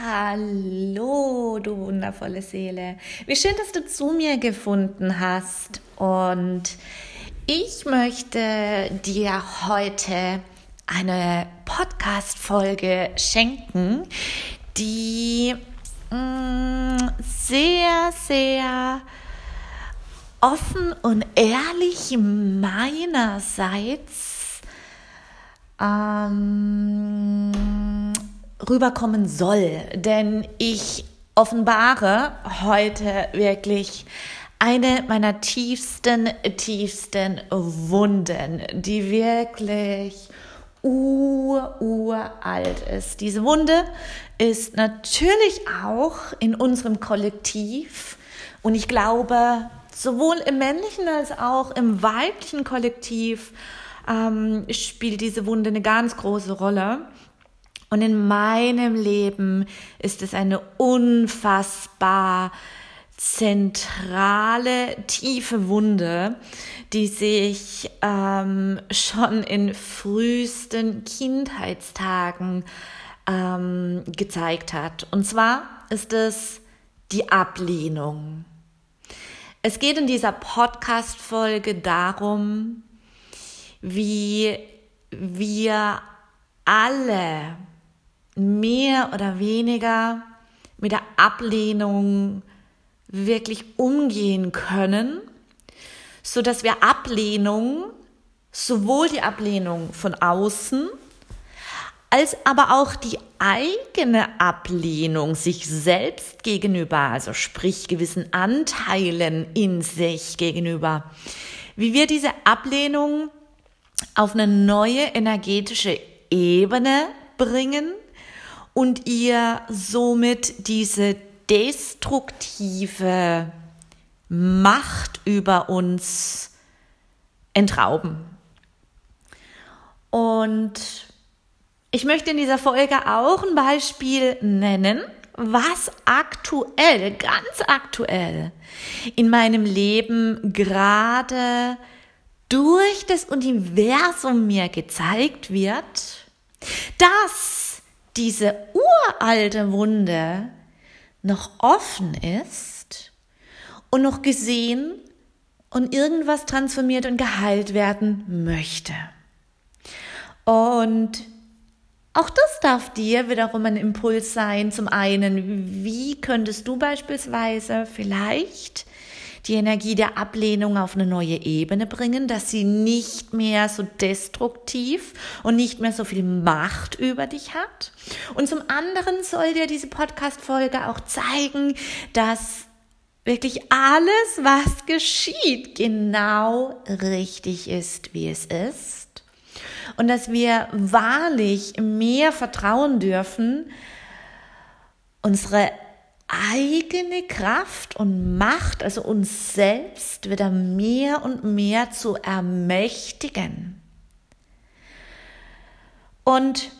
Hallo, du wundervolle Seele. Wie schön, dass du zu mir gefunden hast. Und ich möchte dir heute eine Podcast-Folge schenken, die mm, sehr, sehr offen und ehrlich meinerseits ähm, rüberkommen soll. Denn ich offenbare heute wirklich eine meiner tiefsten, tiefsten Wunden, die wirklich ur, uralt ist. Diese Wunde ist natürlich auch in unserem Kollektiv und ich glaube, sowohl im männlichen als auch im weiblichen Kollektiv ähm, spielt diese Wunde eine ganz große Rolle. Und in meinem Leben ist es eine unfassbar zentrale, tiefe Wunde, die sich ähm, schon in frühesten Kindheitstagen ähm, gezeigt hat. Und zwar ist es die Ablehnung. Es geht in dieser Podcast-Folge darum, wie wir alle mehr oder weniger mit der Ablehnung wirklich umgehen können, so dass wir Ablehnung, sowohl die Ablehnung von außen, als aber auch die eigene Ablehnung sich selbst gegenüber, also sprich gewissen Anteilen in sich gegenüber, wie wir diese Ablehnung auf eine neue energetische Ebene bringen und ihr somit diese destruktive Macht über uns entrauben. Und ich möchte in dieser Folge auch ein Beispiel nennen, was aktuell, ganz aktuell in meinem Leben gerade durch das Universum mir gezeigt wird, dass diese uralte Wunde noch offen ist und noch gesehen und irgendwas transformiert und geheilt werden möchte. Und auch das darf dir wiederum ein Impuls sein. Zum einen, wie könntest du beispielsweise vielleicht die Energie der Ablehnung auf eine neue Ebene bringen, dass sie nicht mehr so destruktiv und nicht mehr so viel Macht über dich hat. Und zum anderen soll dir diese Podcast-Folge auch zeigen, dass wirklich alles, was geschieht, genau richtig ist, wie es ist. Und dass wir wahrlich mehr vertrauen dürfen, unsere eigene Kraft und Macht, also uns selbst, wieder mehr und mehr zu ermächtigen. Und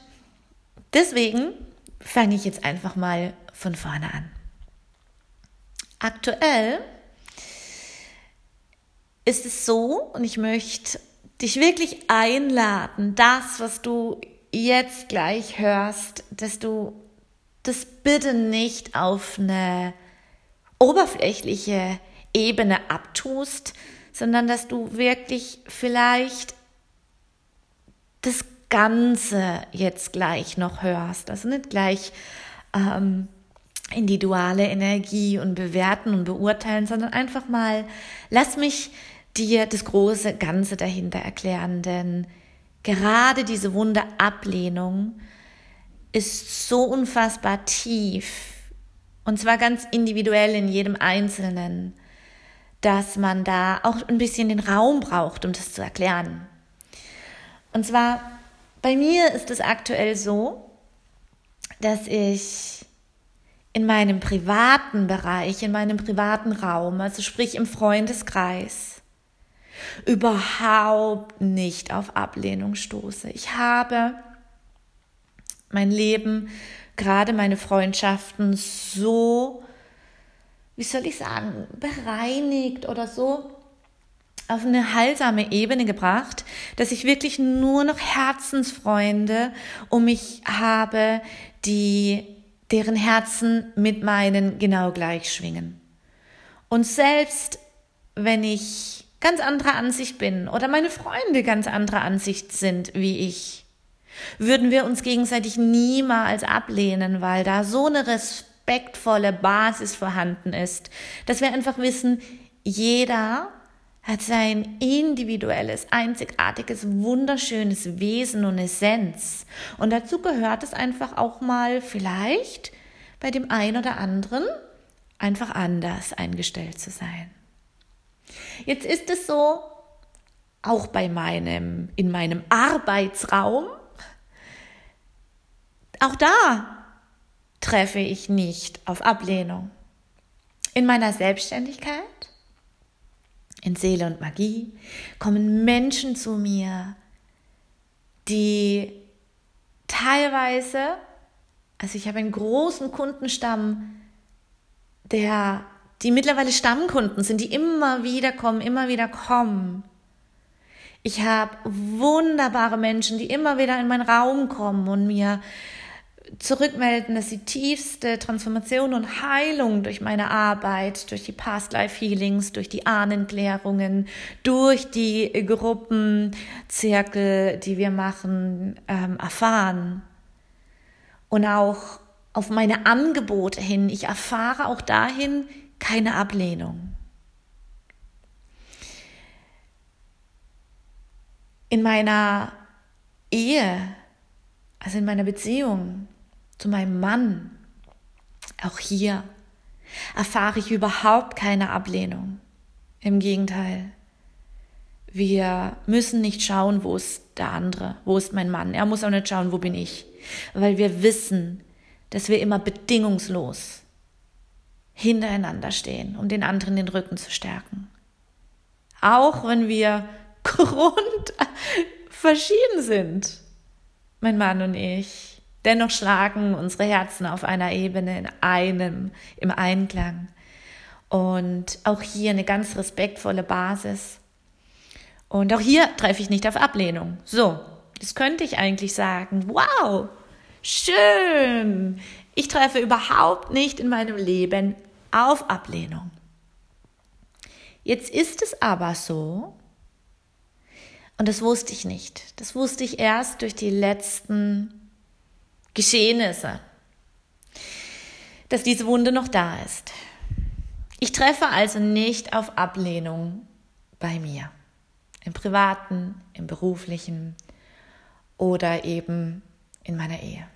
deswegen fange ich jetzt einfach mal von vorne an. Aktuell ist es so, und ich möchte dich wirklich einladen, das, was du jetzt gleich hörst, dass du das bitte nicht auf eine oberflächliche Ebene abtust, sondern dass du wirklich vielleicht das Ganze jetzt gleich noch hörst. Also nicht gleich ähm, individuelle Energie und bewerten und beurteilen, sondern einfach mal, lass mich dir das große Ganze dahinter erklären, denn gerade diese Wunde Ablehnung ist so unfassbar tief und zwar ganz individuell in jedem Einzelnen, dass man da auch ein bisschen den Raum braucht, um das zu erklären. Und zwar bei mir ist es aktuell so, dass ich in meinem privaten Bereich, in meinem privaten Raum, also sprich im Freundeskreis, überhaupt nicht auf Ablehnung stoße. Ich habe mein Leben, gerade meine Freundschaften so, wie soll ich sagen, bereinigt oder so auf eine heilsame Ebene gebracht, dass ich wirklich nur noch Herzensfreunde um mich habe, die deren Herzen mit meinen genau gleich schwingen. Und selbst wenn ich ganz anderer Ansicht bin oder meine Freunde ganz anderer Ansicht sind wie ich, würden wir uns gegenseitig niemals ablehnen, weil da so eine respektvolle Basis vorhanden ist, dass wir einfach wissen, jeder hat sein individuelles, einzigartiges, wunderschönes Wesen und Essenz. Und dazu gehört es einfach auch mal vielleicht bei dem einen oder anderen einfach anders eingestellt zu sein. Jetzt ist es so, auch bei meinem, in meinem Arbeitsraum, auch da treffe ich nicht auf Ablehnung. In meiner Selbstständigkeit, in Seele und Magie, kommen Menschen zu mir, die teilweise, also ich habe einen großen Kundenstamm, der, die mittlerweile Stammkunden sind, die immer wieder kommen, immer wieder kommen. Ich habe wunderbare Menschen, die immer wieder in meinen Raum kommen und mir zurückmelden, dass die tiefste Transformation und Heilung durch meine Arbeit, durch die Past Life Healings, durch die Ahnenklärungen, durch die Gruppenzirkel, die wir machen, ähm, erfahren. Und auch auf meine Angebote hin. Ich erfahre auch dahin keine Ablehnung. In meiner Ehe, also in meiner Beziehung, zu meinem Mann. Auch hier erfahre ich überhaupt keine Ablehnung. Im Gegenteil. Wir müssen nicht schauen, wo ist der andere, wo ist mein Mann. Er muss auch nicht schauen, wo bin ich. Weil wir wissen, dass wir immer bedingungslos hintereinander stehen, um den anderen den Rücken zu stärken. Auch wenn wir grund verschieden sind, mein Mann und ich. Dennoch schlagen unsere Herzen auf einer Ebene in einem, im Einklang. Und auch hier eine ganz respektvolle Basis. Und auch hier treffe ich nicht auf Ablehnung. So, das könnte ich eigentlich sagen. Wow, schön. Ich treffe überhaupt nicht in meinem Leben auf Ablehnung. Jetzt ist es aber so, und das wusste ich nicht. Das wusste ich erst durch die letzten Geschehnisse, dass diese Wunde noch da ist. Ich treffe also nicht auf Ablehnung bei mir, im privaten, im beruflichen oder eben in meiner Ehe.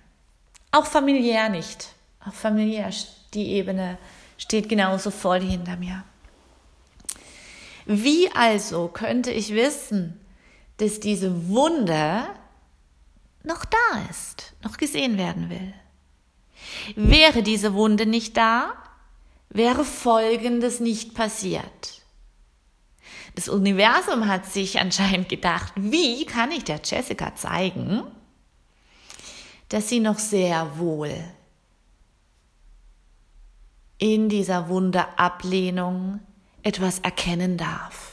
Auch familiär nicht. Auch familiär, die Ebene steht genauso voll hinter mir. Wie also könnte ich wissen, dass diese Wunde noch da ist, noch gesehen werden will. Wäre diese Wunde nicht da, wäre Folgendes nicht passiert. Das Universum hat sich anscheinend gedacht, wie kann ich der Jessica zeigen, dass sie noch sehr wohl in dieser Wunde Ablehnung etwas erkennen darf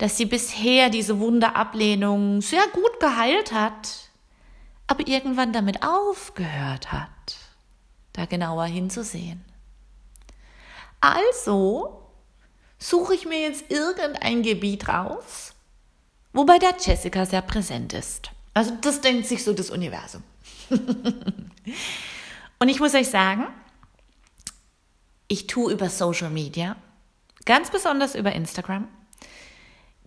dass sie bisher diese Wunderablehnung sehr gut geheilt hat, aber irgendwann damit aufgehört hat, da genauer hinzusehen. Also suche ich mir jetzt irgendein Gebiet raus, wobei der Jessica sehr präsent ist. Also das denkt sich so das Universum. Und ich muss euch sagen, ich tue über Social Media, ganz besonders über Instagram,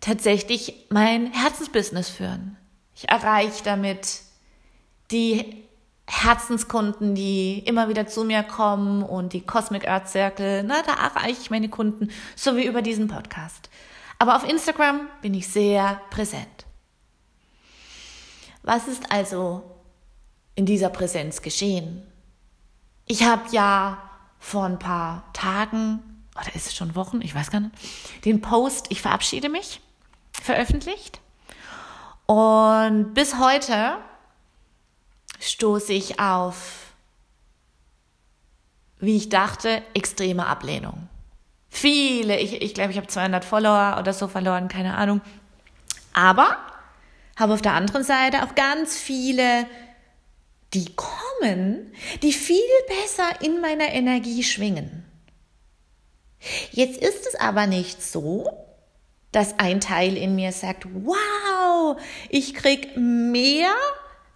tatsächlich mein Herzensbusiness führen. Ich erreiche damit die Herzenskunden, die immer wieder zu mir kommen und die Cosmic Earth Circle, na, da erreiche ich meine Kunden, so wie über diesen Podcast. Aber auf Instagram bin ich sehr präsent. Was ist also in dieser Präsenz geschehen? Ich habe ja vor ein paar Tagen, oder ist es schon Wochen, ich weiß gar nicht, den Post, ich verabschiede mich veröffentlicht. Und bis heute stoße ich auf, wie ich dachte, extreme Ablehnung. Viele, ich glaube, ich, glaub, ich habe 200 Follower oder so verloren, keine Ahnung. Aber habe auf der anderen Seite auch ganz viele die kommen, die viel besser in meiner Energie schwingen. Jetzt ist es aber nicht so, dass ein Teil in mir sagt, wow, ich krieg mehr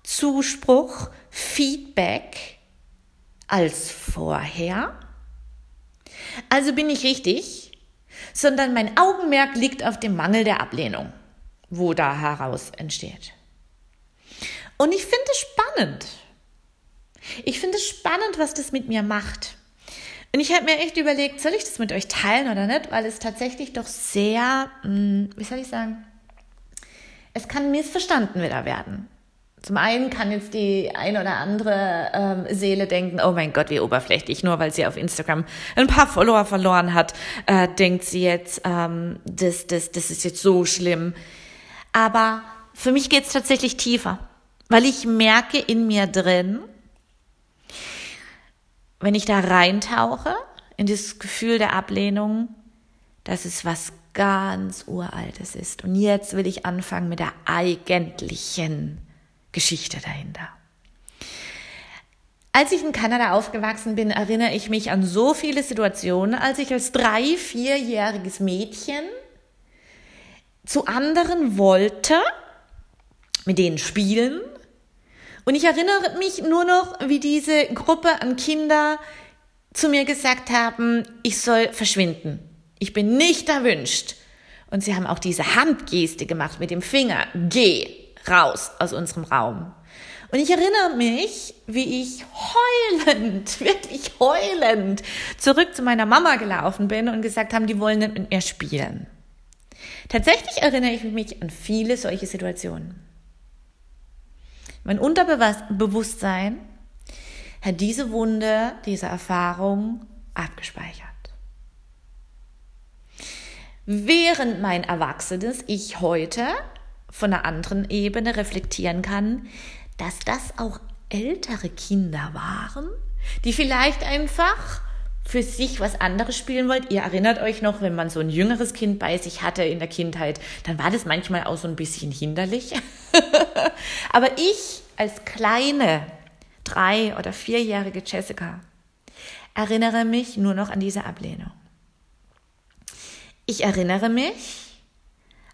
Zuspruch, Feedback als vorher. Also bin ich richtig, sondern mein Augenmerk liegt auf dem Mangel der Ablehnung, wo da heraus entsteht. Und ich finde es spannend. Ich finde es spannend, was das mit mir macht. Und ich habe mir echt überlegt, soll ich das mit euch teilen oder nicht, weil es tatsächlich doch sehr, hm, wie soll ich sagen, es kann missverstanden wieder werden. Zum einen kann jetzt die ein oder andere ähm, Seele denken, oh mein Gott, wie oberflächlich, nur weil sie auf Instagram ein paar Follower verloren hat, äh, denkt sie jetzt, ähm, das, das, das ist jetzt so schlimm. Aber für mich geht es tatsächlich tiefer, weil ich merke in mir drin, wenn ich da reintauche, in dieses Gefühl der Ablehnung, dass es was ganz Uraltes ist. Und jetzt will ich anfangen mit der eigentlichen Geschichte dahinter. Als ich in Kanada aufgewachsen bin, erinnere ich mich an so viele Situationen, als ich als drei, vierjähriges Mädchen zu anderen wollte, mit denen spielen und ich erinnere mich nur noch, wie diese Gruppe an Kinder zu mir gesagt haben, ich soll verschwinden. Ich bin nicht erwünscht. Und sie haben auch diese Handgeste gemacht mit dem Finger. Geh raus aus unserem Raum. Und ich erinnere mich, wie ich heulend, wirklich heulend zurück zu meiner Mama gelaufen bin und gesagt haben, die wollen nicht mit mir spielen. Tatsächlich erinnere ich mich an viele solche Situationen. Mein Unterbewusstsein hat diese Wunde, diese Erfahrung abgespeichert. Während mein erwachsenes Ich heute von einer anderen Ebene reflektieren kann, dass das auch ältere Kinder waren, die vielleicht einfach für sich was anderes spielen wollt. Ihr erinnert euch noch, wenn man so ein jüngeres Kind bei sich hatte in der Kindheit, dann war das manchmal auch so ein bisschen hinderlich. Aber ich als kleine drei- oder vierjährige Jessica erinnere mich nur noch an diese Ablehnung. Ich erinnere mich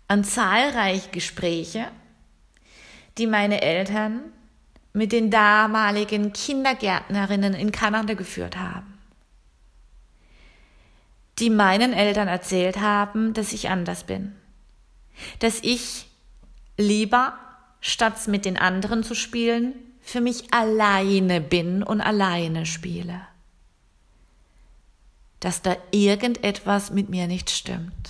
an zahlreiche Gespräche, die meine Eltern mit den damaligen Kindergärtnerinnen in Kanada geführt haben die meinen Eltern erzählt haben, dass ich anders bin. Dass ich lieber, statt mit den anderen zu spielen, für mich alleine bin und alleine spiele. Dass da irgendetwas mit mir nicht stimmt.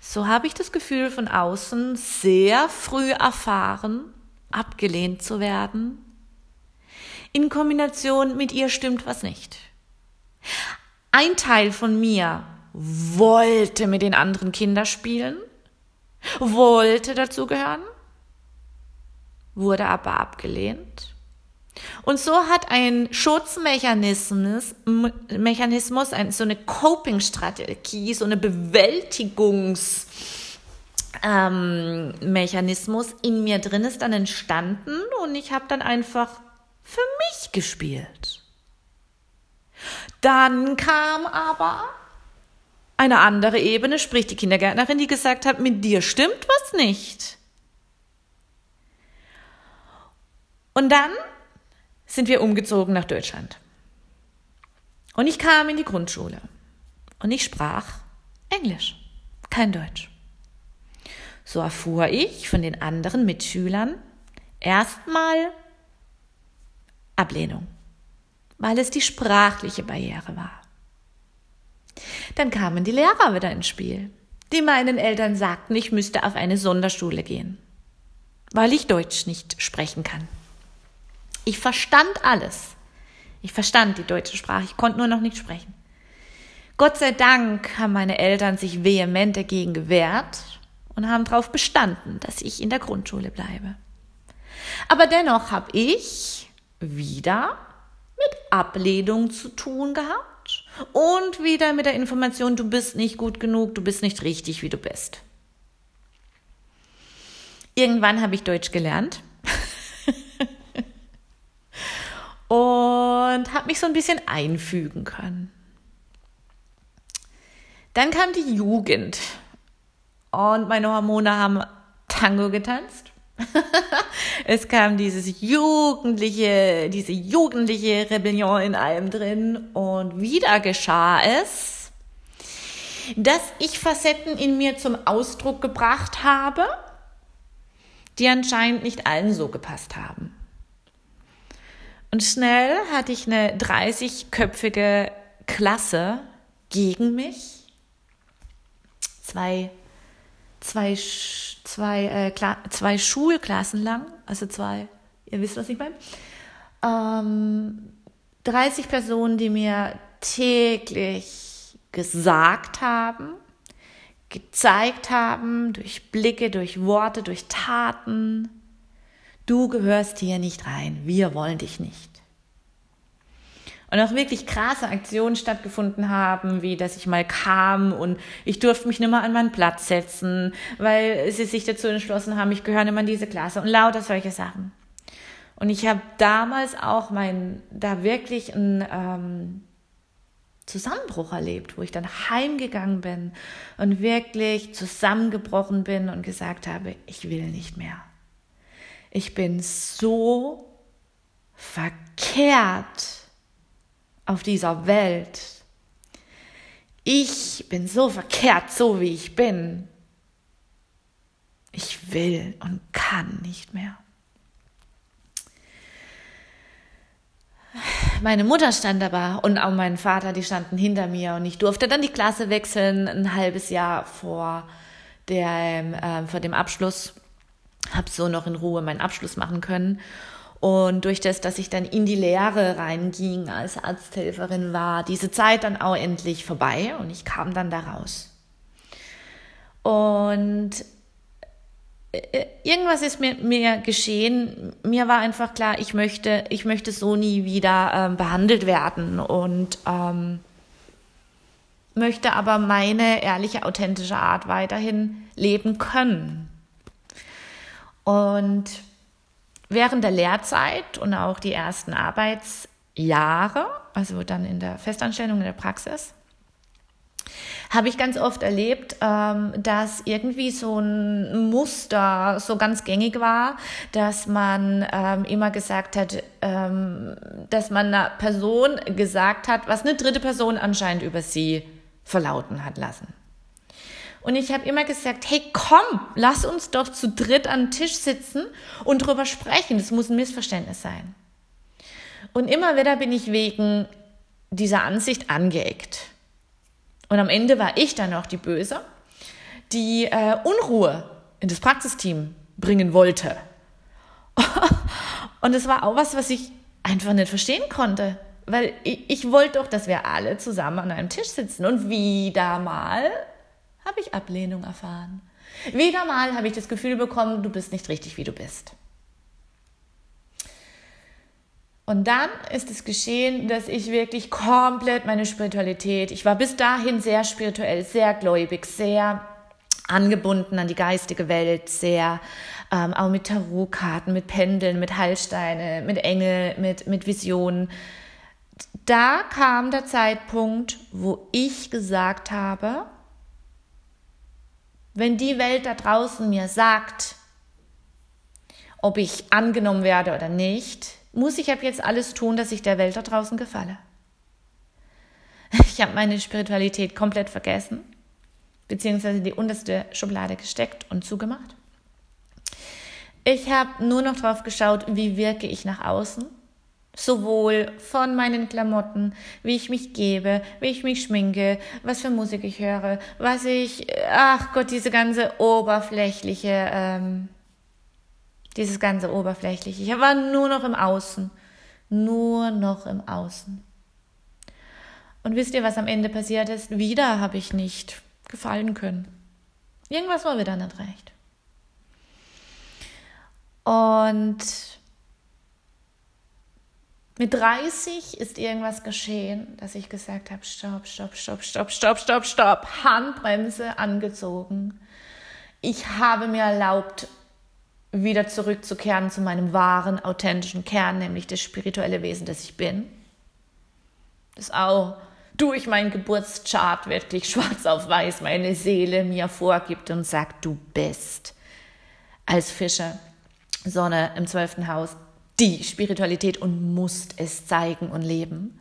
So habe ich das Gefühl von außen sehr früh erfahren, abgelehnt zu werden. In Kombination mit ihr stimmt was nicht. Ein Teil von mir wollte mit den anderen Kindern spielen, wollte dazugehören, wurde aber abgelehnt. Und so hat ein Schutzmechanismus, Mechanismus, ein, so eine Coping-Strategie, so eine Bewältigungsmechanismus ähm, in mir drin ist dann entstanden und ich habe dann einfach für mich gespielt. Dann kam aber eine andere Ebene, sprich die Kindergärtnerin, die gesagt hat, mit dir stimmt was nicht. Und dann sind wir umgezogen nach Deutschland. Und ich kam in die Grundschule und ich sprach Englisch, kein Deutsch. So erfuhr ich von den anderen Mitschülern erstmal Ablehnung weil es die sprachliche Barriere war. Dann kamen die Lehrer wieder ins Spiel, die meinen Eltern sagten, ich müsste auf eine Sonderschule gehen, weil ich Deutsch nicht sprechen kann. Ich verstand alles. Ich verstand die deutsche Sprache, ich konnte nur noch nicht sprechen. Gott sei Dank haben meine Eltern sich vehement dagegen gewehrt und haben darauf bestanden, dass ich in der Grundschule bleibe. Aber dennoch habe ich wieder mit Ablehnung zu tun gehabt und wieder mit der Information, du bist nicht gut genug, du bist nicht richtig, wie du bist. Irgendwann habe ich Deutsch gelernt und habe mich so ein bisschen einfügen können. Dann kam die Jugend und meine Hormone haben Tango getanzt. es kam dieses jugendliche, diese jugendliche Rebellion in allem drin und wieder geschah es, dass ich Facetten in mir zum Ausdruck gebracht habe, die anscheinend nicht allen so gepasst haben. Und schnell hatte ich eine 30-köpfige Klasse gegen mich. Zwei, zwei, zwei, äh, zwei Schulklassen lang, also zwei, ihr wisst, was ich meine. Ähm, 30 Personen, die mir täglich gesagt haben, gezeigt haben, durch Blicke, durch Worte, durch Taten, du gehörst hier nicht rein, wir wollen dich nicht. Und auch wirklich krasse Aktionen stattgefunden haben, wie dass ich mal kam und ich durfte mich nicht mehr an meinen Platz setzen, weil sie sich dazu entschlossen haben, ich gehöre nicht mehr in diese Klasse und lauter solche Sachen. Und ich habe damals auch mein, da wirklich einen ähm, Zusammenbruch erlebt, wo ich dann heimgegangen bin und wirklich zusammengebrochen bin und gesagt habe, ich will nicht mehr ich bin so verkehrt auf dieser Welt. Ich bin so verkehrt, so wie ich bin. Ich will und kann nicht mehr. Meine Mutter stand aber und auch mein Vater, die standen hinter mir und ich durfte dann die Klasse wechseln, ein halbes Jahr vor, der, äh, vor dem Abschluss habe so noch in Ruhe meinen Abschluss machen können. Und durch das, dass ich dann in die Lehre reinging, als Arzthelferin war, diese Zeit dann auch endlich vorbei und ich kam dann da raus. Und äh, irgendwas ist mir, mir geschehen. Mir war einfach klar, ich möchte, ich möchte so nie wieder ähm, behandelt werden und ähm, möchte aber meine ehrliche, authentische Art weiterhin leben können. Und während der Lehrzeit und auch die ersten Arbeitsjahre, also dann in der Festanstellung, in der Praxis, habe ich ganz oft erlebt, ähm, dass irgendwie so ein Muster so ganz gängig war, dass man ähm, immer gesagt hat, ähm, dass man einer Person gesagt hat, was eine dritte Person anscheinend über sie verlauten hat lassen. Und ich habe immer gesagt, hey, komm, lass uns doch zu dritt an den Tisch sitzen und drüber sprechen. Das muss ein Missverständnis sein. Und immer wieder bin ich wegen dieser Ansicht angeeckt. Und am Ende war ich dann auch die Böse, die äh, Unruhe in das Praxisteam bringen wollte. und es war auch was, was ich einfach nicht verstehen konnte. Weil ich, ich wollte doch, dass wir alle zusammen an einem Tisch sitzen. Und wieder mal habe ich Ablehnung erfahren. Wieder mal habe ich das Gefühl bekommen, du bist nicht richtig, wie du bist. Und dann ist es geschehen, dass ich wirklich komplett meine Spiritualität, ich war bis dahin sehr spirituell, sehr gläubig, sehr angebunden an die geistige Welt, sehr ähm, auch mit Tarotkarten, mit Pendeln, mit Heilsteine, mit Engel, mit, mit Visionen. Da kam der Zeitpunkt, wo ich gesagt habe, wenn die Welt da draußen mir sagt, ob ich angenommen werde oder nicht, muss ich ab jetzt alles tun, dass ich der Welt da draußen gefalle. Ich habe meine Spiritualität komplett vergessen, beziehungsweise die unterste Schublade gesteckt und zugemacht. Ich habe nur noch drauf geschaut, wie wirke ich nach außen Sowohl von meinen Klamotten, wie ich mich gebe, wie ich mich schminke, was für Musik ich höre, was ich, ach Gott, diese ganze oberflächliche, ähm, dieses ganze oberflächliche. Ich war nur noch im Außen, nur noch im Außen. Und wisst ihr, was am Ende passiert ist? Wieder habe ich nicht gefallen können. Irgendwas war wieder nicht recht. Und mit 30 ist irgendwas geschehen, dass ich gesagt habe, stopp, stopp, stopp, stopp, stopp, stopp, stopp, Handbremse angezogen. Ich habe mir erlaubt, wieder zurückzukehren zu meinem wahren, authentischen Kern, nämlich das spirituelle Wesen, das ich bin. Das auch durch meinen Geburtschart wirklich schwarz auf weiß meine Seele mir vorgibt und sagt, du bist als Fischer Sonne im zwölften Haus die Spiritualität und musst es zeigen und leben.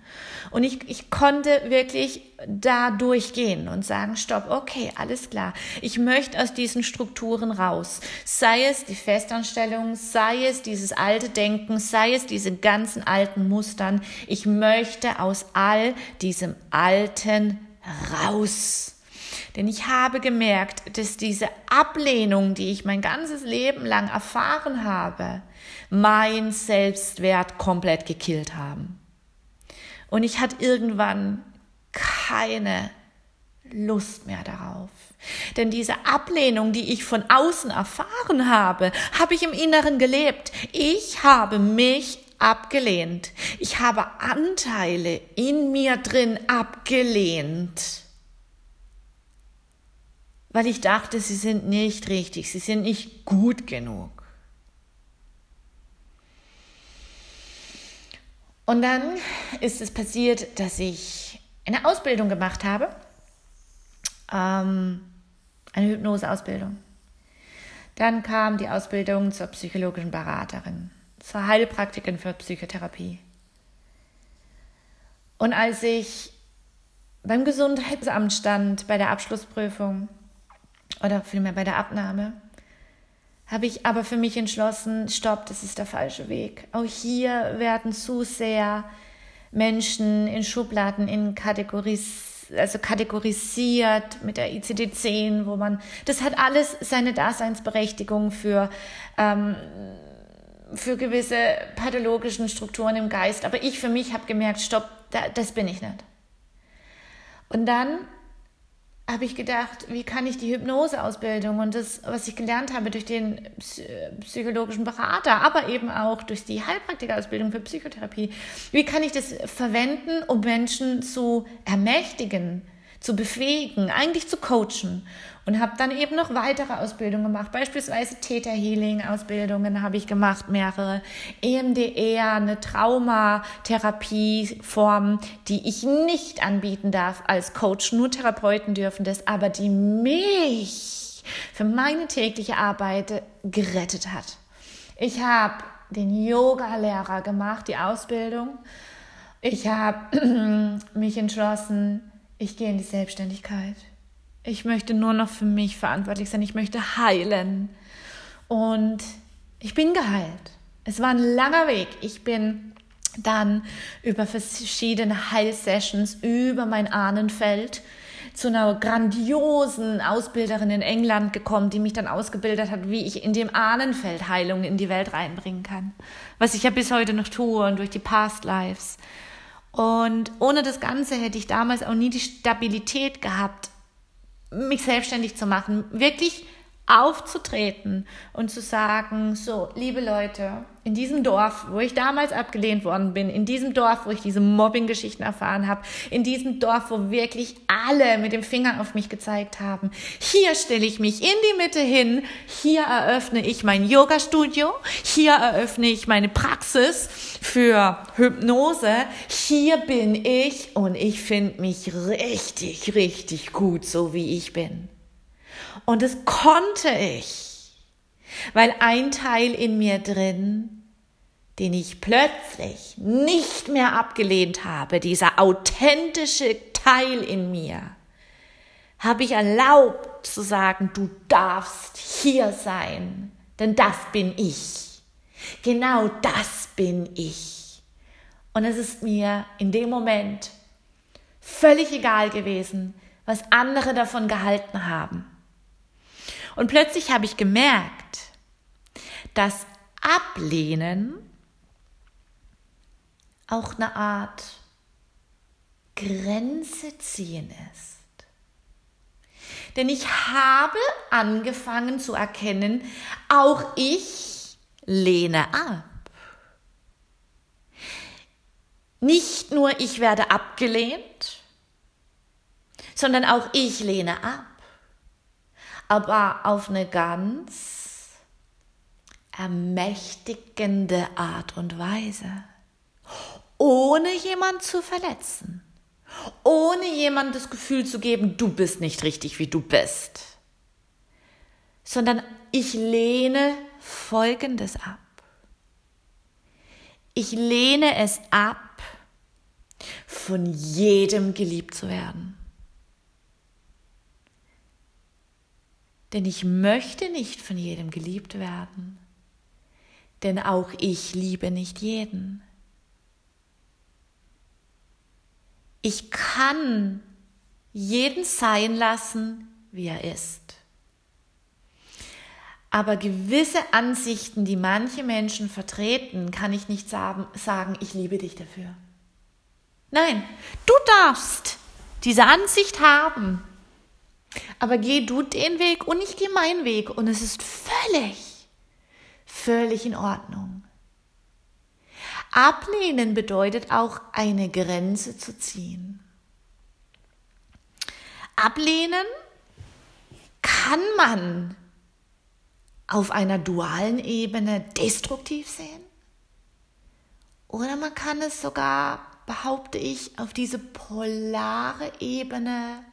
Und ich, ich konnte wirklich da durchgehen und sagen, stopp, okay, alles klar. Ich möchte aus diesen Strukturen raus. Sei es die Festanstellung, sei es dieses alte Denken, sei es diese ganzen alten Mustern. Ich möchte aus all diesem Alten raus. Denn ich habe gemerkt, dass diese Ablehnung, die ich mein ganzes Leben lang erfahren habe, mein Selbstwert komplett gekillt haben. Und ich hatte irgendwann keine Lust mehr darauf. Denn diese Ablehnung, die ich von außen erfahren habe, habe ich im Inneren gelebt. Ich habe mich abgelehnt. Ich habe Anteile in mir drin abgelehnt. Weil ich dachte, sie sind nicht richtig, sie sind nicht gut genug. Und dann ist es passiert, dass ich eine Ausbildung gemacht habe, ähm, eine Hypnoseausbildung. Dann kam die Ausbildung zur psychologischen Beraterin, zur Heilpraktikerin für Psychotherapie. Und als ich beim Gesundheitsamt stand, bei der Abschlussprüfung oder vielmehr bei der Abnahme, habe ich aber für mich entschlossen, stopp, das ist der falsche Weg. Auch hier werden zu sehr Menschen in Schubladen in Kategoris also kategorisiert mit der ICD-10, wo man, das hat alles seine Daseinsberechtigung für, ähm, für gewisse pathologischen Strukturen im Geist. Aber ich für mich habe gemerkt, stopp, da, das bin ich nicht. Und dann habe ich gedacht, wie kann ich die Hypnoseausbildung und das, was ich gelernt habe durch den psychologischen Berater, aber eben auch durch die Heilpraktikerausbildung für Psychotherapie, wie kann ich das verwenden, um Menschen zu ermächtigen, zu befähigen, eigentlich zu coachen. Und habe dann eben noch weitere Ausbildungen gemacht, beispielsweise Theta Healing Ausbildungen habe ich gemacht, mehrere EMDR, eine Traumatherapieform, die ich nicht anbieten darf als Coach, nur Therapeuten dürfen das, aber die mich für meine tägliche Arbeit gerettet hat. Ich habe den Yoga-Lehrer gemacht, die Ausbildung. Ich habe mich entschlossen, ich gehe in die Selbstständigkeit. Ich möchte nur noch für mich verantwortlich sein. Ich möchte heilen. Und ich bin geheilt. Es war ein langer Weg. Ich bin dann über verschiedene Heilsessions über mein Ahnenfeld zu einer grandiosen Ausbilderin in England gekommen, die mich dann ausgebildet hat, wie ich in dem Ahnenfeld Heilung in die Welt reinbringen kann. Was ich ja bis heute noch tue und durch die Past Lives. Und ohne das Ganze hätte ich damals auch nie die Stabilität gehabt, mich selbstständig zu machen, wirklich aufzutreten und zu sagen, so, liebe Leute, in diesem Dorf, wo ich damals abgelehnt worden bin, in diesem Dorf, wo ich diese Mobbing-Geschichten erfahren habe, in diesem Dorf, wo wirklich alle mit dem Finger auf mich gezeigt haben, hier stelle ich mich in die Mitte hin, hier eröffne ich mein Yoga-Studio, hier eröffne ich meine Praxis für Hypnose, hier bin ich und ich finde mich richtig, richtig gut, so wie ich bin. Und das konnte ich, weil ein Teil in mir drin, den ich plötzlich nicht mehr abgelehnt habe, dieser authentische Teil in mir, habe ich erlaubt zu sagen, du darfst hier sein, denn das bin ich. Genau das bin ich. Und es ist mir in dem Moment völlig egal gewesen, was andere davon gehalten haben. Und plötzlich habe ich gemerkt, dass Ablehnen auch eine Art Grenze ziehen ist. Denn ich habe angefangen zu erkennen, auch ich lehne ab. Nicht nur ich werde abgelehnt, sondern auch ich lehne ab aber auf eine ganz ermächtigende Art und Weise, ohne jemand zu verletzen. ohne jemand das Gefühl zu geben, du bist nicht richtig, wie du bist, sondern ich lehne Folgendes ab. Ich lehne es ab, von jedem geliebt zu werden. Denn ich möchte nicht von jedem geliebt werden. Denn auch ich liebe nicht jeden. Ich kann jeden sein lassen, wie er ist. Aber gewisse Ansichten, die manche Menschen vertreten, kann ich nicht sagen, ich liebe dich dafür. Nein, du darfst diese Ansicht haben. Aber geh du den Weg und ich gehe meinen Weg. Und es ist völlig, völlig in Ordnung. Ablehnen bedeutet auch eine Grenze zu ziehen. Ablehnen kann man auf einer dualen Ebene destruktiv sehen. Oder man kann es sogar, behaupte ich, auf diese polare Ebene,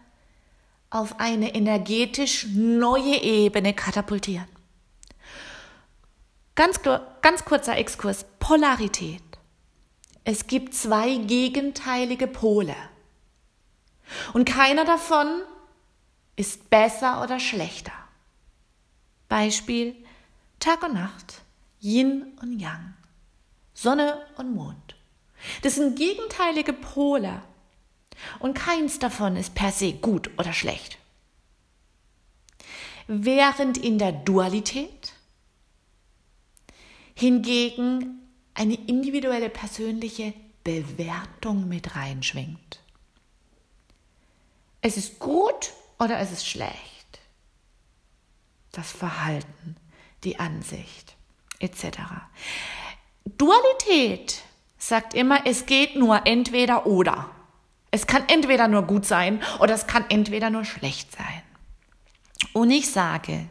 auf eine energetisch neue Ebene katapultieren. Ganz, ganz kurzer Exkurs. Polarität. Es gibt zwei gegenteilige Pole. Und keiner davon ist besser oder schlechter. Beispiel Tag und Nacht, Yin und Yang, Sonne und Mond. Das sind gegenteilige Pole und keins davon ist per se gut oder schlecht. Während in der Dualität hingegen eine individuelle persönliche Bewertung mit reinschwingt. Es ist gut oder es ist schlecht das Verhalten, die Ansicht etc. Dualität sagt immer, es geht nur entweder oder. Es kann entweder nur gut sein oder es kann entweder nur schlecht sein. Und ich sage,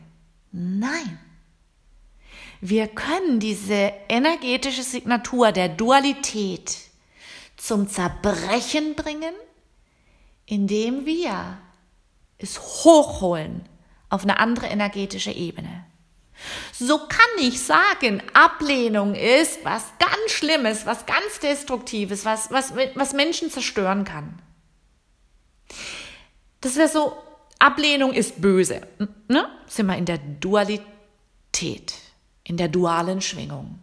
nein. Wir können diese energetische Signatur der Dualität zum Zerbrechen bringen, indem wir es hochholen auf eine andere energetische Ebene. So kann ich sagen, Ablehnung ist was ganz Schlimmes, was ganz Destruktives, was, was, was Menschen zerstören kann. Das wäre so, Ablehnung ist böse. Ne? Sind wir in der Dualität, in der dualen Schwingung.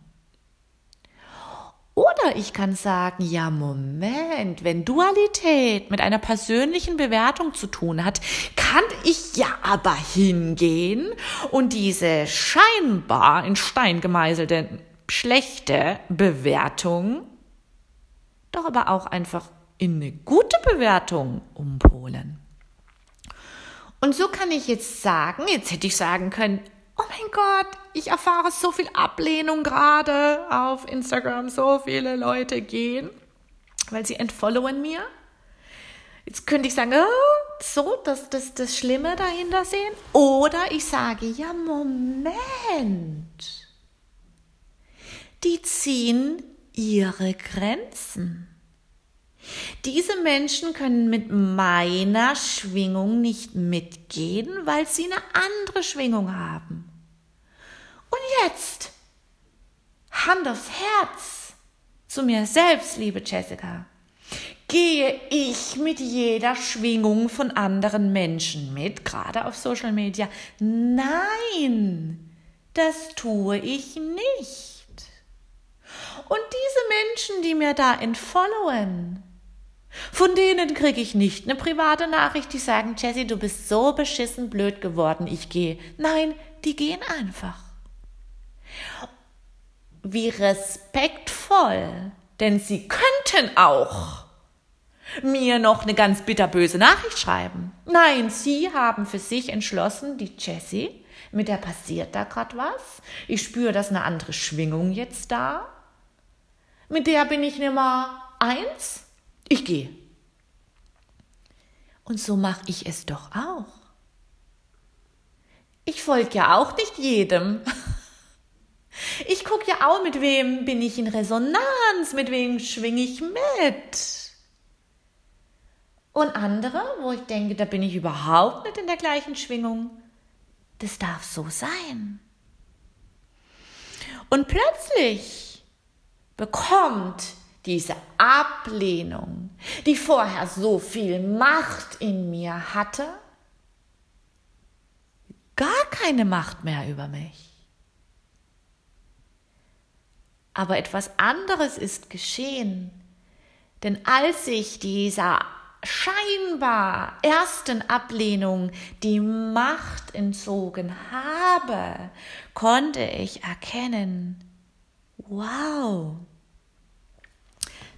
Oder ich kann sagen, ja, Moment, wenn Dualität mit einer persönlichen Bewertung zu tun hat, kann ich ja aber hingehen und diese scheinbar in Stein gemeißelte schlechte Bewertung doch aber auch einfach in eine gute Bewertung umpolen. Und so kann ich jetzt sagen, jetzt hätte ich sagen können, oh mein Gott, ich erfahre so viel Ablehnung gerade auf Instagram. So viele Leute gehen, weil sie entfollowen mir. Jetzt könnte ich sagen, oh, so, das, das, das Schlimme dahinter sehen. Oder ich sage, ja, Moment. Die ziehen ihre Grenzen. Diese Menschen können mit meiner Schwingung nicht mitgehen, weil sie eine andere Schwingung haben. Und jetzt, Hand aufs Herz, zu mir selbst, liebe Jessica, gehe ich mit jeder Schwingung von anderen Menschen mit, gerade auf Social Media? Nein, das tue ich nicht. Und diese Menschen, die mir da entfollowen, von denen kriege ich nicht eine private Nachricht, die sagen, Jessie, du bist so beschissen blöd geworden, ich gehe. Nein, die gehen einfach. Wie respektvoll, denn sie könnten auch mir noch eine ganz bitterböse Nachricht schreiben. Nein, sie haben für sich entschlossen, die Jessie, mit der passiert da gerade was. Ich spüre, dass eine andere Schwingung jetzt da. Mit der bin ich Nummer eins ich gehe. Und so mache ich es doch auch. Ich folge ja auch nicht jedem. Ich gucke ja auch, mit wem bin ich in Resonanz, mit wem schwinge ich mit. Und andere, wo ich denke, da bin ich überhaupt nicht in der gleichen Schwingung. Das darf so sein. Und plötzlich bekommt diese Ablehnung, die vorher so viel Macht in mir hatte, gar keine Macht mehr über mich. Aber etwas anderes ist geschehen. Denn als ich dieser scheinbar ersten Ablehnung die Macht entzogen habe, konnte ich erkennen, wow,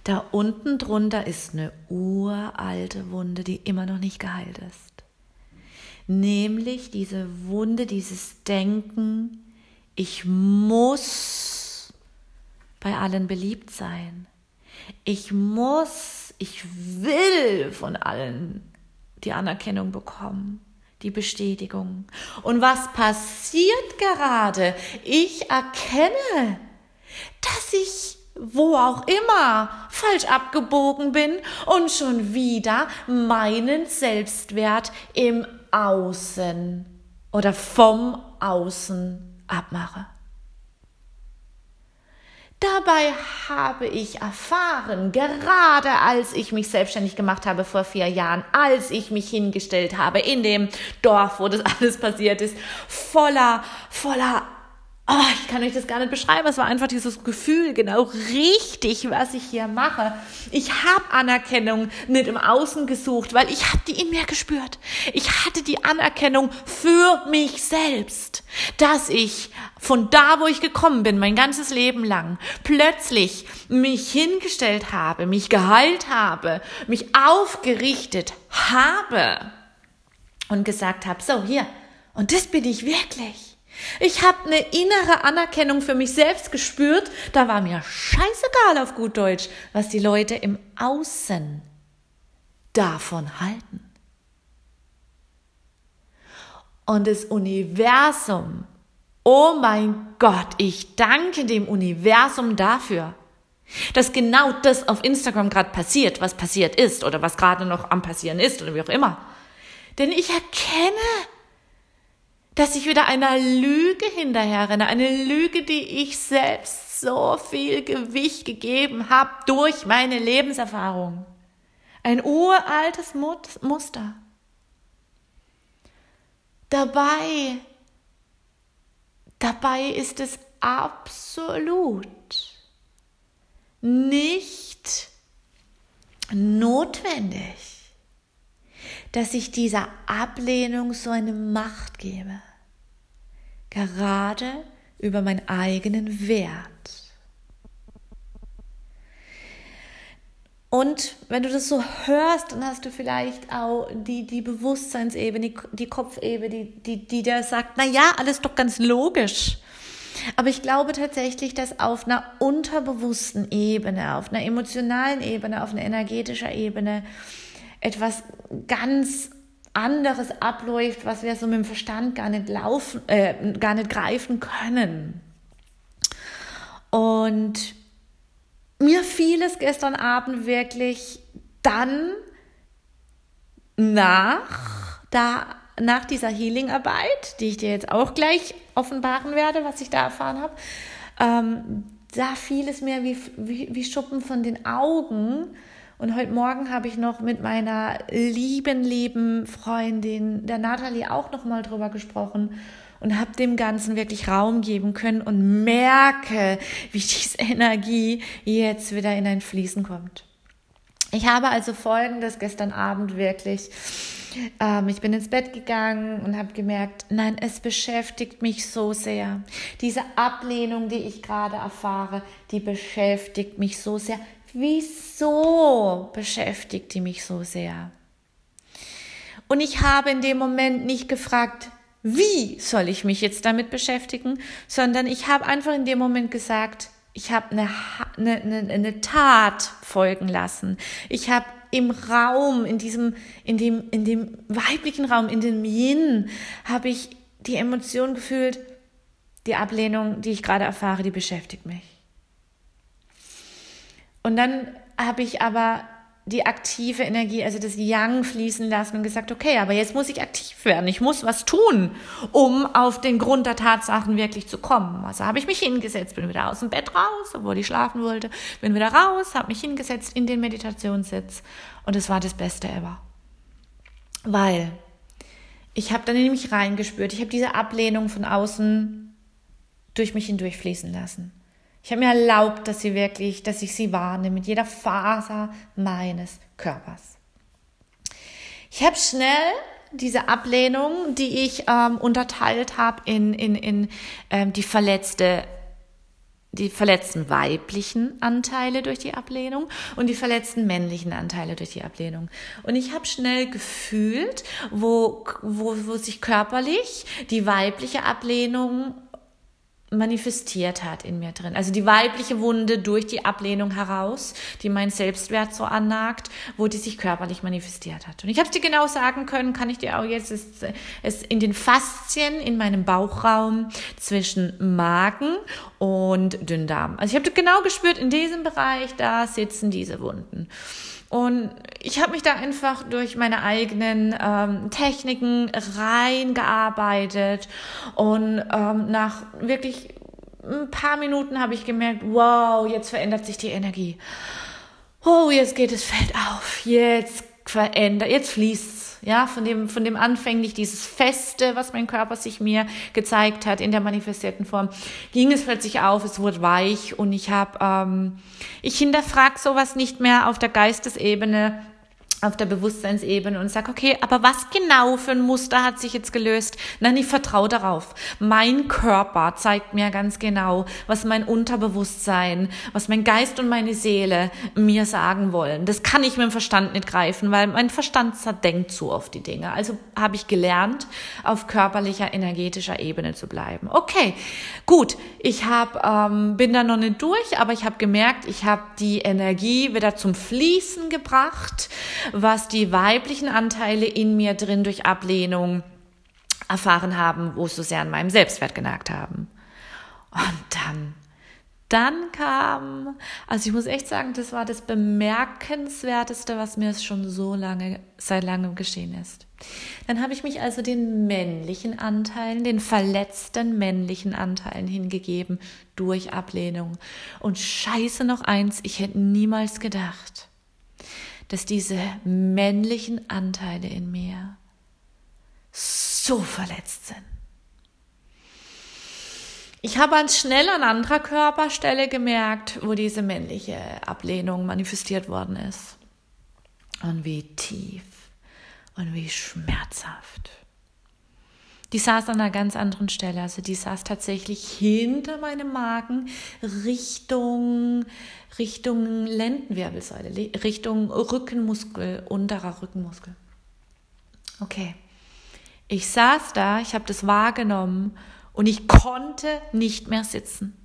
da unten drunter ist eine uralte Wunde, die immer noch nicht geheilt ist. Nämlich diese Wunde, dieses Denken, ich muss bei allen beliebt sein. Ich muss, ich will von allen die Anerkennung bekommen, die Bestätigung. Und was passiert gerade? Ich erkenne, dass ich wo auch immer falsch abgebogen bin und schon wieder meinen Selbstwert im Außen oder vom Außen abmache. Dabei habe ich erfahren, gerade als ich mich selbstständig gemacht habe vor vier Jahren, als ich mich hingestellt habe in dem Dorf, wo das alles passiert ist, voller, voller Oh, ich kann euch das gar nicht beschreiben. Es war einfach dieses Gefühl, genau richtig, was ich hier mache. Ich habe Anerkennung nicht im Außen gesucht, weil ich habe die in mir gespürt. Ich hatte die Anerkennung für mich selbst, dass ich von da, wo ich gekommen bin, mein ganzes Leben lang, plötzlich mich hingestellt habe, mich geheilt habe, mich aufgerichtet habe und gesagt habe, so hier, und das bin ich wirklich. Ich habe eine innere Anerkennung für mich selbst gespürt. Da war mir scheißegal auf gut Deutsch, was die Leute im Außen davon halten. Und das Universum, oh mein Gott, ich danke dem Universum dafür, dass genau das auf Instagram gerade passiert, was passiert ist oder was gerade noch am passieren ist oder wie auch immer. Denn ich erkenne, dass ich wieder einer Lüge hinterherrenne, eine Lüge, die ich selbst so viel Gewicht gegeben habe durch meine Lebenserfahrung. Ein uraltes Muster. Dabei, dabei ist es absolut nicht notwendig, dass ich dieser Ablehnung so eine Macht gebe gerade über meinen eigenen Wert. Und wenn du das so hörst, dann hast du vielleicht auch die, die Bewusstseinsebene, die, die Kopfebene, die, die, die dir sagt, na ja, alles doch ganz logisch. Aber ich glaube tatsächlich, dass auf einer unterbewussten Ebene, auf einer emotionalen Ebene, auf einer energetischen Ebene etwas ganz anderes abläuft, was wir so mit dem Verstand gar nicht laufen, äh, gar nicht greifen können. Und mir fiel es gestern Abend wirklich dann nach, da, nach dieser Healing-Arbeit, die ich dir jetzt auch gleich offenbaren werde, was ich da erfahren habe, ähm, da fiel es mir wie, wie, wie Schuppen von den Augen, und heute Morgen habe ich noch mit meiner lieben, lieben Freundin, der Nathalie, auch noch mal drüber gesprochen und habe dem Ganzen wirklich Raum geben können und merke, wie diese Energie jetzt wieder in ein Fließen kommt. Ich habe also Folgendes gestern Abend wirklich. Ähm, ich bin ins Bett gegangen und habe gemerkt, nein, es beschäftigt mich so sehr. Diese Ablehnung, die ich gerade erfahre, die beschäftigt mich so sehr. Wieso beschäftigt die mich so sehr? Und ich habe in dem Moment nicht gefragt, wie soll ich mich jetzt damit beschäftigen, sondern ich habe einfach in dem Moment gesagt, ich habe eine, eine, eine, Tat folgen lassen. Ich habe im Raum, in diesem, in dem, in dem weiblichen Raum, in dem Yin, habe ich die Emotion gefühlt, die Ablehnung, die ich gerade erfahre, die beschäftigt mich. Und dann habe ich aber die aktive Energie, also das Yang fließen lassen und gesagt, okay, aber jetzt muss ich aktiv werden, ich muss was tun, um auf den Grund der Tatsachen wirklich zu kommen. Also habe ich mich hingesetzt, bin wieder aus dem Bett raus, obwohl ich schlafen wollte, bin wieder raus, habe mich hingesetzt in den Meditationssitz und es war das Beste ever. Weil ich habe dann in mich reingespürt, ich habe diese Ablehnung von außen durch mich hindurch fließen lassen. Ich habe mir erlaubt, dass sie wirklich, dass ich sie wahrnehme mit jeder Faser meines Körpers. Ich habe schnell diese Ablehnung, die ich ähm, unterteilt habe in, in, in ähm, die verletzte die verletzten weiblichen Anteile durch die Ablehnung und die verletzten männlichen Anteile durch die Ablehnung. Und ich habe schnell gefühlt, wo, wo, wo sich körperlich die weibliche Ablehnung manifestiert hat in mir drin. Also die weibliche Wunde durch die Ablehnung heraus, die mein Selbstwert so annagt, wo die sich körperlich manifestiert hat. Und ich habe dir genau sagen können, kann ich dir auch jetzt, ist es in den Faszien in meinem Bauchraum zwischen Magen und Dünndarm. Also ich habe genau gespürt, in diesem Bereich, da sitzen diese Wunden. Und ich habe mich da einfach durch meine eigenen ähm, Techniken reingearbeitet und ähm, nach wirklich ein paar Minuten habe ich gemerkt, wow, jetzt verändert sich die Energie. Oh, jetzt geht das Feld auf, jetzt verändert, jetzt fließt ja, von dem, von dem anfänglich dieses Feste, was mein Körper sich mir gezeigt hat in der manifestierten Form, ging es plötzlich auf, es wurde weich und ich habe, ähm, ich hinterfrag sowas nicht mehr auf der Geistesebene, auf der Bewusstseinsebene und sage, okay, aber was genau für ein Muster hat sich jetzt gelöst? Nein, ich vertraue darauf. Mein Körper zeigt mir ganz genau, was mein Unterbewusstsein, was mein Geist und meine Seele mir sagen wollen. Das kann ich mit dem Verstand nicht greifen, weil mein Verstand denkt zu auf die Dinge. Also habe ich gelernt, auf körperlicher, energetischer Ebene zu bleiben. Okay, gut, ich hab, ähm, bin da noch nicht durch, aber ich habe gemerkt, ich habe die Energie wieder zum Fließen gebracht was die weiblichen Anteile in mir drin durch Ablehnung erfahren haben, wo es so sehr an meinem Selbstwert genagt haben. Und dann, dann kam, also ich muss echt sagen, das war das bemerkenswerteste, was mir schon so lange, seit langem geschehen ist. Dann habe ich mich also den männlichen Anteilen, den verletzten männlichen Anteilen hingegeben durch Ablehnung. Und scheiße noch eins, ich hätte niemals gedacht, dass diese männlichen Anteile in mir so verletzt sind. Ich habe ganz schnell an anderer Körperstelle gemerkt, wo diese männliche Ablehnung manifestiert worden ist. Und wie tief und wie schmerzhaft. Die saß an einer ganz anderen Stelle. Also die saß tatsächlich hinter meinem Magen Richtung, Richtung Lendenwirbelsäule, Richtung Rückenmuskel, unterer Rückenmuskel. Okay. Ich saß da, ich habe das wahrgenommen und ich konnte nicht mehr sitzen.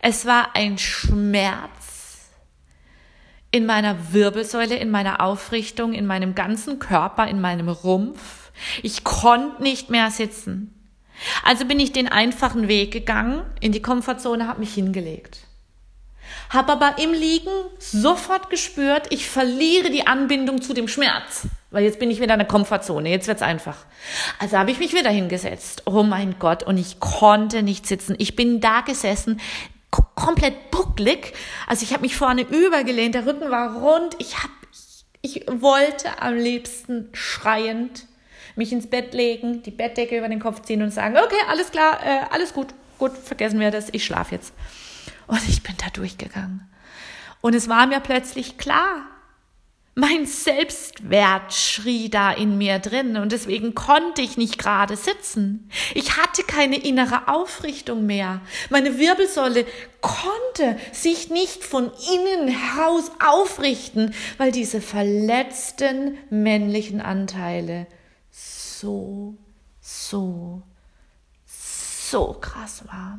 Es war ein Schmerz in meiner Wirbelsäule, in meiner Aufrichtung, in meinem ganzen Körper, in meinem Rumpf ich konnte nicht mehr sitzen. Also bin ich den einfachen Weg gegangen, in die Komfortzone, habe mich hingelegt. Habe aber im Liegen sofort gespürt, ich verliere die Anbindung zu dem Schmerz. Weil jetzt bin ich wieder in der Komfortzone, jetzt wird's einfach. Also habe ich mich wieder hingesetzt. Oh mein Gott, und ich konnte nicht sitzen. Ich bin da gesessen, komplett bucklig. Also ich habe mich vorne übergelehnt, der Rücken war rund. Ich hab, ich, ich wollte am liebsten schreiend mich ins Bett legen, die Bettdecke über den Kopf ziehen und sagen, okay, alles klar, äh, alles gut, gut, vergessen wir das, ich schlafe jetzt. Und ich bin da durchgegangen. Und es war mir plötzlich klar, mein Selbstwert schrie da in mir drin und deswegen konnte ich nicht gerade sitzen. Ich hatte keine innere Aufrichtung mehr. Meine Wirbelsäule konnte sich nicht von innen heraus aufrichten, weil diese verletzten männlichen Anteile so, so, so krass war.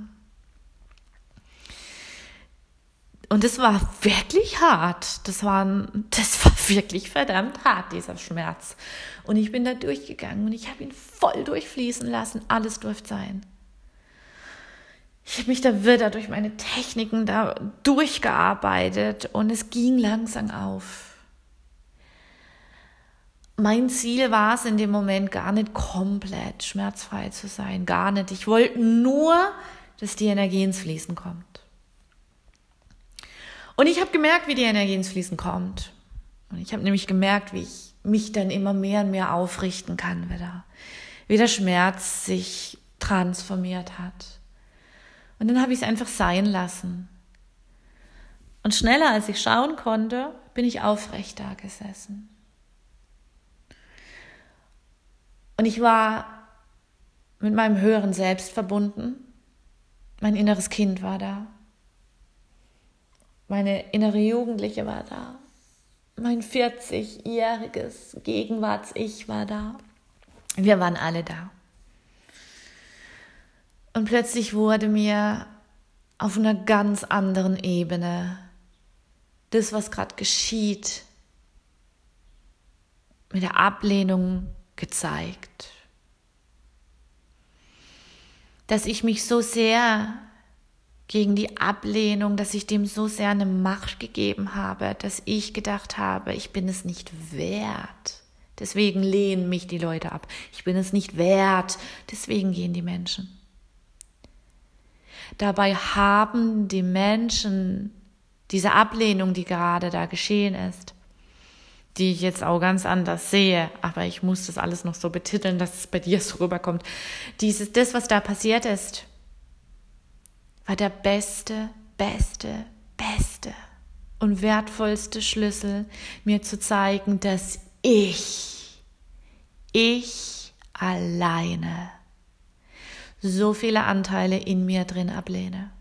Und es war wirklich hart. Das war, das war wirklich verdammt hart, dieser Schmerz. Und ich bin da durchgegangen und ich habe ihn voll durchfließen lassen. Alles durfte sein. Ich habe mich da wieder durch meine Techniken da durchgearbeitet und es ging langsam auf. Mein Ziel war es in dem Moment gar nicht komplett schmerzfrei zu sein, gar nicht. Ich wollte nur, dass die Energie ins Fließen kommt. Und ich habe gemerkt, wie die Energie ins Fließen kommt. Und ich habe nämlich gemerkt, wie ich mich dann immer mehr und mehr aufrichten kann wieder. Wie der Schmerz sich transformiert hat. Und dann habe ich es einfach sein lassen. Und schneller als ich schauen konnte, bin ich aufrecht da gesessen. Und ich war mit meinem höheren Selbst verbunden. Mein inneres Kind war da. Meine innere Jugendliche war da. Mein 40-jähriges Gegenwarts-Ich war da. Wir waren alle da. Und plötzlich wurde mir auf einer ganz anderen Ebene das, was gerade geschieht, mit der Ablehnung gezeigt. Dass ich mich so sehr gegen die Ablehnung, dass ich dem so sehr eine Macht gegeben habe, dass ich gedacht habe, ich bin es nicht wert. Deswegen lehnen mich die Leute ab. Ich bin es nicht wert. Deswegen gehen die Menschen. Dabei haben die Menschen diese Ablehnung, die gerade da geschehen ist, die ich jetzt auch ganz anders sehe, aber ich muss das alles noch so betiteln, dass es bei dir so rüberkommt. Dieses, das, was da passiert ist, war der beste, beste, beste und wertvollste Schlüssel, mir zu zeigen, dass ich, ich alleine so viele Anteile in mir drin ablehne.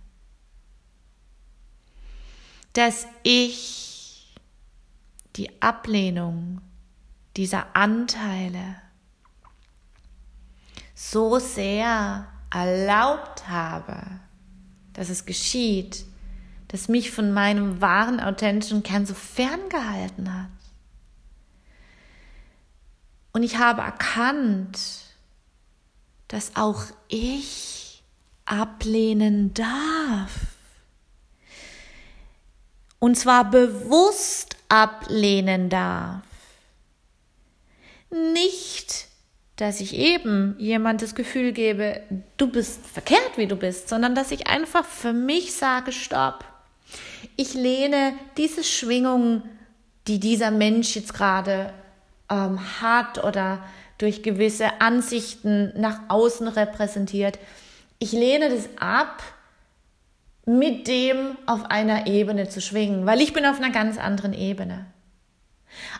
Dass ich die Ablehnung dieser Anteile so sehr erlaubt habe, dass es geschieht, das mich von meinem wahren, authentischen Kern so ferngehalten hat. Und ich habe erkannt, dass auch ich ablehnen darf. Und zwar bewusst ablehnen darf. Nicht dass ich eben jemand das Gefühl gebe, du bist verkehrt, wie du bist, sondern dass ich einfach für mich sage, stopp. Ich lehne diese Schwingung, die dieser Mensch jetzt gerade ähm, hat oder durch gewisse Ansichten nach außen repräsentiert, ich lehne das ab, mit dem auf einer Ebene zu schwingen, weil ich bin auf einer ganz anderen Ebene.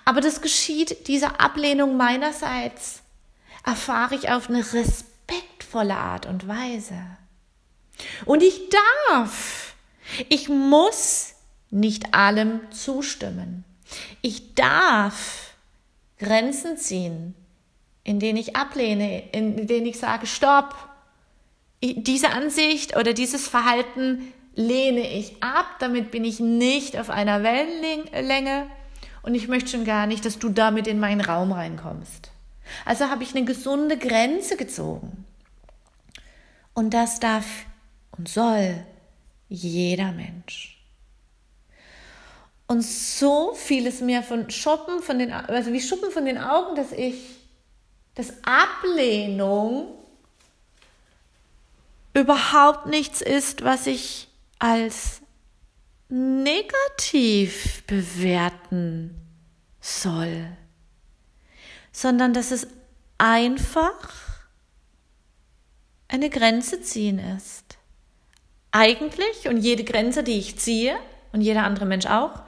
Aber das geschieht, diese Ablehnung meinerseits, erfahre ich auf eine respektvolle Art und Weise. Und ich darf, ich muss nicht allem zustimmen. Ich darf Grenzen ziehen, in denen ich ablehne, in denen ich sage, stopp, diese Ansicht oder dieses Verhalten lehne ich ab, damit bin ich nicht auf einer Wellenlänge und ich möchte schon gar nicht, dass du damit in meinen Raum reinkommst. Also habe ich eine gesunde Grenze gezogen. Und das darf und soll jeder Mensch. Und so fiel es mir von Schuppen von den, also wie Schuppen von den Augen, dass ich, dass Ablehnung überhaupt nichts ist, was ich als negativ bewerten soll sondern dass es einfach eine Grenze ziehen ist. Eigentlich, und jede Grenze, die ich ziehe, und jeder andere Mensch auch,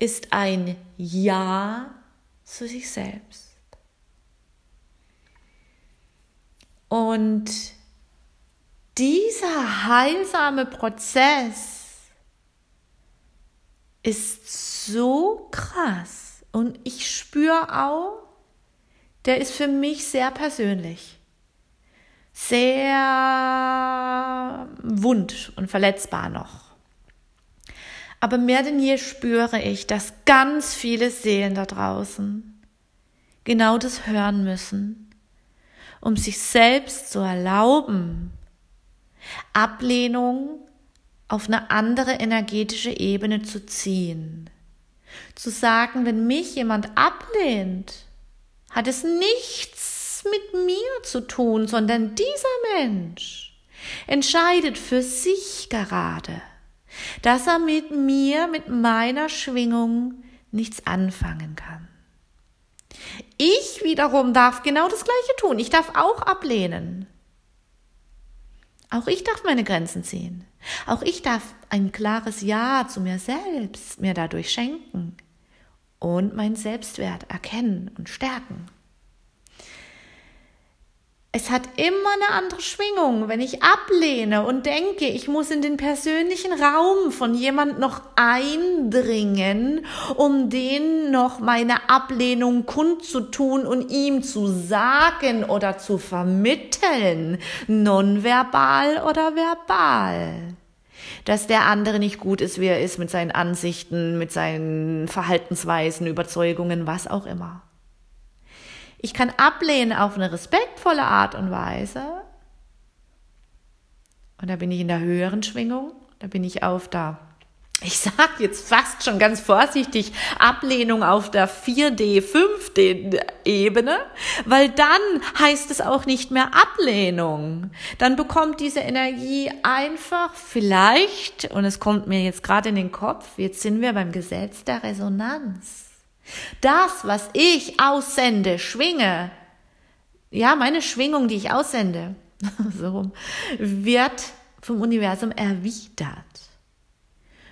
ist ein Ja zu sich selbst. Und dieser heilsame Prozess ist so krass. Und ich spüre auch, der ist für mich sehr persönlich, sehr wund und verletzbar noch. Aber mehr denn je spüre ich, dass ganz viele Seelen da draußen genau das hören müssen, um sich selbst zu erlauben, Ablehnung auf eine andere energetische Ebene zu ziehen. Zu sagen, wenn mich jemand ablehnt, hat es nichts mit mir zu tun, sondern dieser Mensch entscheidet für sich gerade, dass er mit mir, mit meiner Schwingung nichts anfangen kann. Ich wiederum darf genau das Gleiche tun. Ich darf auch ablehnen. Auch ich darf meine Grenzen ziehen. Auch ich darf ein klares Ja zu mir selbst mir dadurch schenken und meinen Selbstwert erkennen und stärken. Es hat immer eine andere Schwingung, wenn ich ablehne und denke, ich muss in den persönlichen Raum von jemand noch eindringen, um den noch meine Ablehnung kundzutun und ihm zu sagen oder zu vermitteln, nonverbal oder verbal dass der andere nicht gut ist, wie er ist, mit seinen Ansichten, mit seinen Verhaltensweisen, Überzeugungen, was auch immer. Ich kann ablehnen auf eine respektvolle Art und Weise. Und da bin ich in der höheren Schwingung, da bin ich auf der ich sag jetzt fast schon ganz vorsichtig, Ablehnung auf der 4D, 5D Ebene, weil dann heißt es auch nicht mehr Ablehnung. Dann bekommt diese Energie einfach vielleicht, und es kommt mir jetzt gerade in den Kopf, jetzt sind wir beim Gesetz der Resonanz. Das, was ich aussende, schwinge, ja, meine Schwingung, die ich aussende, so, wird vom Universum erwidert.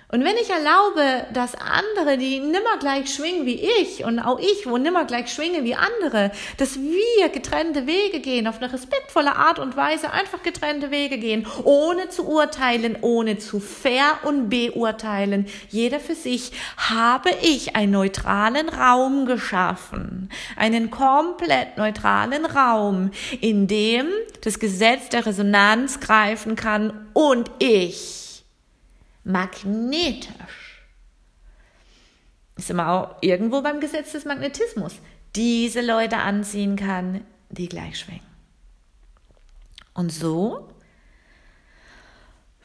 Und wenn ich erlaube, dass andere, die nimmer gleich schwingen wie ich und auch ich, wo nimmer gleich schwingen wie andere, dass wir getrennte Wege gehen, auf eine respektvolle Art und Weise einfach getrennte Wege gehen, ohne zu urteilen, ohne zu fair und beurteilen, jeder für sich, habe ich einen neutralen Raum geschaffen, einen komplett neutralen Raum, in dem das Gesetz der Resonanz greifen kann und ich magnetisch. Ist immer auch irgendwo beim Gesetz des Magnetismus. Diese Leute anziehen kann, die gleich schwingen. Und so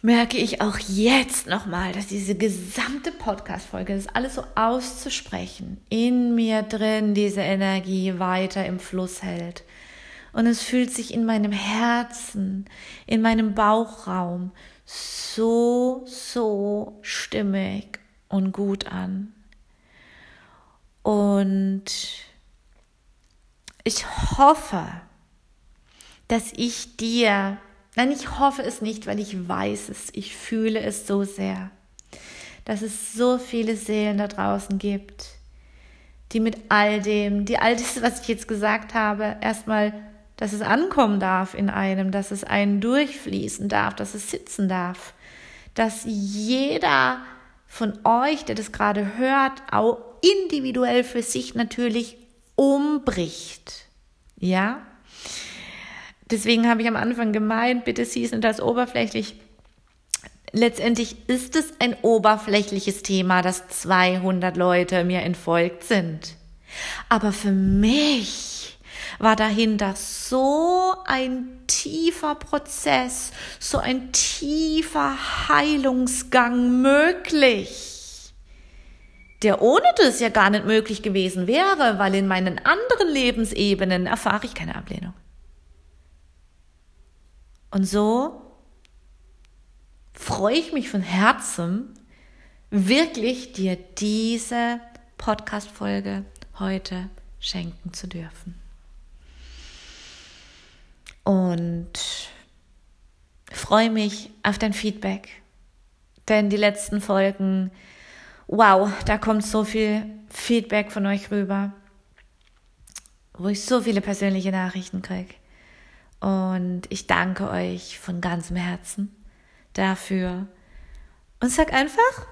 merke ich auch jetzt nochmal, dass diese gesamte Podcast-Folge, das alles so auszusprechen, in mir drin diese Energie weiter im Fluss hält. Und es fühlt sich in meinem Herzen, in meinem Bauchraum so, so stimmig und gut an. Und ich hoffe, dass ich dir, nein, ich hoffe es nicht, weil ich weiß es, ich fühle es so sehr, dass es so viele Seelen da draußen gibt, die mit all dem, die all das, was ich jetzt gesagt habe, erstmal dass es ankommen darf in einem, dass es einen durchfließen darf, dass es sitzen darf, dass jeder von euch, der das gerade hört, auch individuell für sich natürlich umbricht. Ja? Deswegen habe ich am Anfang gemeint, bitte sieh es nicht als oberflächlich. Letztendlich ist es ein oberflächliches Thema, dass 200 Leute mir entfolgt sind. Aber für mich war dahinter so ein tiefer Prozess, so ein tiefer Heilungsgang möglich, der ohne das ja gar nicht möglich gewesen wäre, weil in meinen anderen Lebensebenen erfahre ich keine Ablehnung. Und so freue ich mich von Herzen, wirklich dir diese Podcast-Folge heute schenken zu dürfen und freue mich auf dein Feedback. Denn die letzten Folgen, wow, da kommt so viel Feedback von euch rüber, wo ich so viele persönliche Nachrichten kriege. Und ich danke euch von ganzem Herzen dafür. Und sag einfach,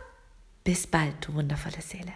bis bald, du wundervolle Seele.